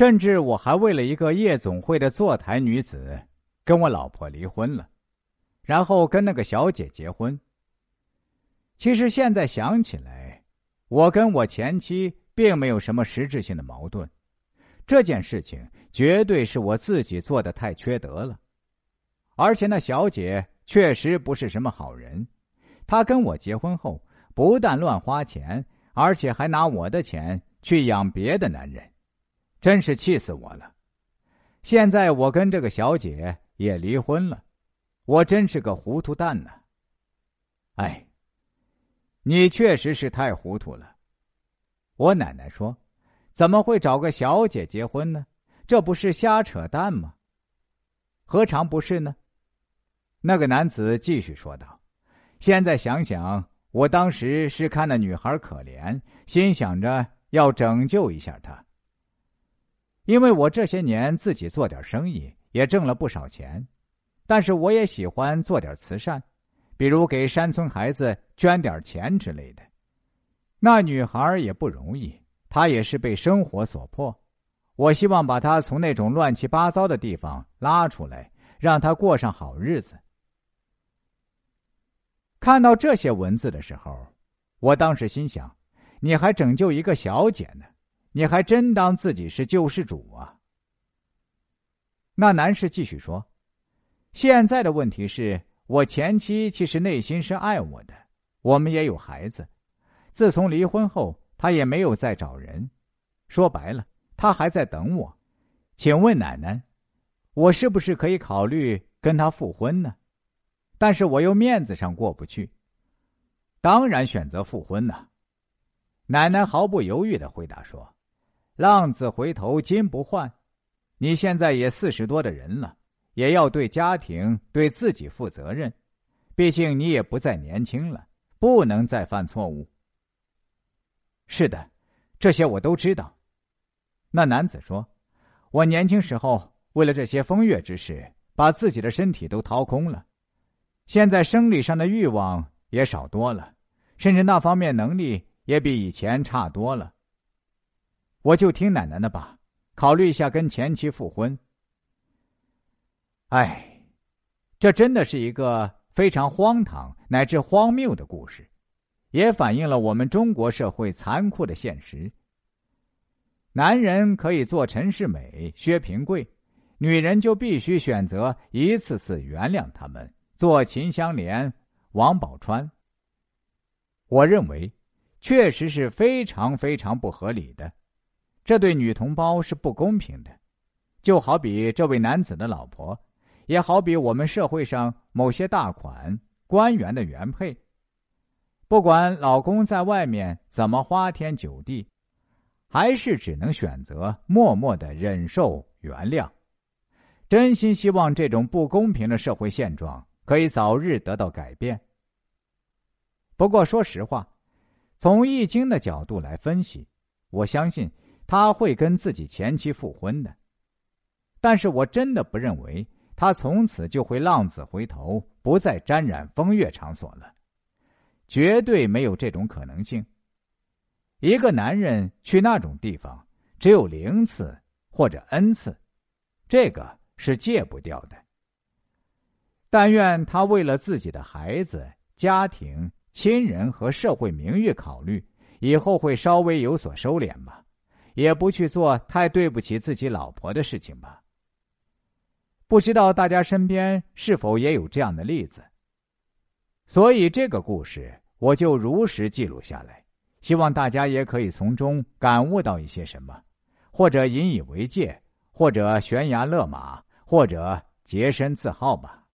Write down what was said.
甚至我还为了一个夜总会的坐台女子，跟我老婆离婚了，然后跟那个小姐结婚。其实现在想起来，我跟我前妻并没有什么实质性的矛盾，这件事情绝对是我自己做的太缺德了。而且那小姐确实不是什么好人，她跟我结婚后，不但乱花钱，而且还拿我的钱去养别的男人。真是气死我了！现在我跟这个小姐也离婚了，我真是个糊涂蛋呢。哎，你确实是太糊涂了。我奶奶说：“怎么会找个小姐结婚呢？这不是瞎扯淡吗？何尝不是呢？”那个男子继续说道：“现在想想，我当时是看那女孩可怜，心想着要拯救一下她。”因为我这些年自己做点生意，也挣了不少钱，但是我也喜欢做点慈善，比如给山村孩子捐点钱之类的。那女孩也不容易，她也是被生活所迫。我希望把她从那种乱七八糟的地方拉出来，让她过上好日子。看到这些文字的时候，我当时心想：你还拯救一个小姐呢？你还真当自己是救世主啊？那男士继续说：“现在的问题是我前妻其实内心是爱我的，我们也有孩子。自从离婚后，她也没有再找人。说白了，她还在等我。请问奶奶，我是不是可以考虑跟她复婚呢？但是我又面子上过不去。当然选择复婚呢。”奶奶毫不犹豫的回答说。浪子回头金不换，你现在也四十多的人了，也要对家庭、对自己负责任。毕竟你也不再年轻了，不能再犯错误。是的，这些我都知道。那男子说：“我年轻时候为了这些风月之事，把自己的身体都掏空了，现在生理上的欲望也少多了，甚至那方面能力也比以前差多了。”我就听奶奶的吧，考虑一下跟前妻复婚。哎，这真的是一个非常荒唐乃至荒谬的故事，也反映了我们中国社会残酷的现实。男人可以做陈世美、薛平贵，女人就必须选择一次次原谅他们，做秦香莲、王宝钏。我认为，确实是非常非常不合理的。这对女同胞是不公平的，就好比这位男子的老婆，也好比我们社会上某些大款官员的原配。不管老公在外面怎么花天酒地，还是只能选择默默的忍受原谅。真心希望这种不公平的社会现状可以早日得到改变。不过说实话，从易经的角度来分析，我相信。他会跟自己前妻复婚的，但是我真的不认为他从此就会浪子回头，不再沾染风月场所了，绝对没有这种可能性。一个男人去那种地方，只有零次或者 n 次，这个是戒不掉的。但愿他为了自己的孩子、家庭、亲人和社会名誉考虑，以后会稍微有所收敛吧。也不去做太对不起自己老婆的事情吧。不知道大家身边是否也有这样的例子？所以这个故事我就如实记录下来，希望大家也可以从中感悟到一些什么，或者引以为戒，或者悬崖勒马，或者洁身自好吧。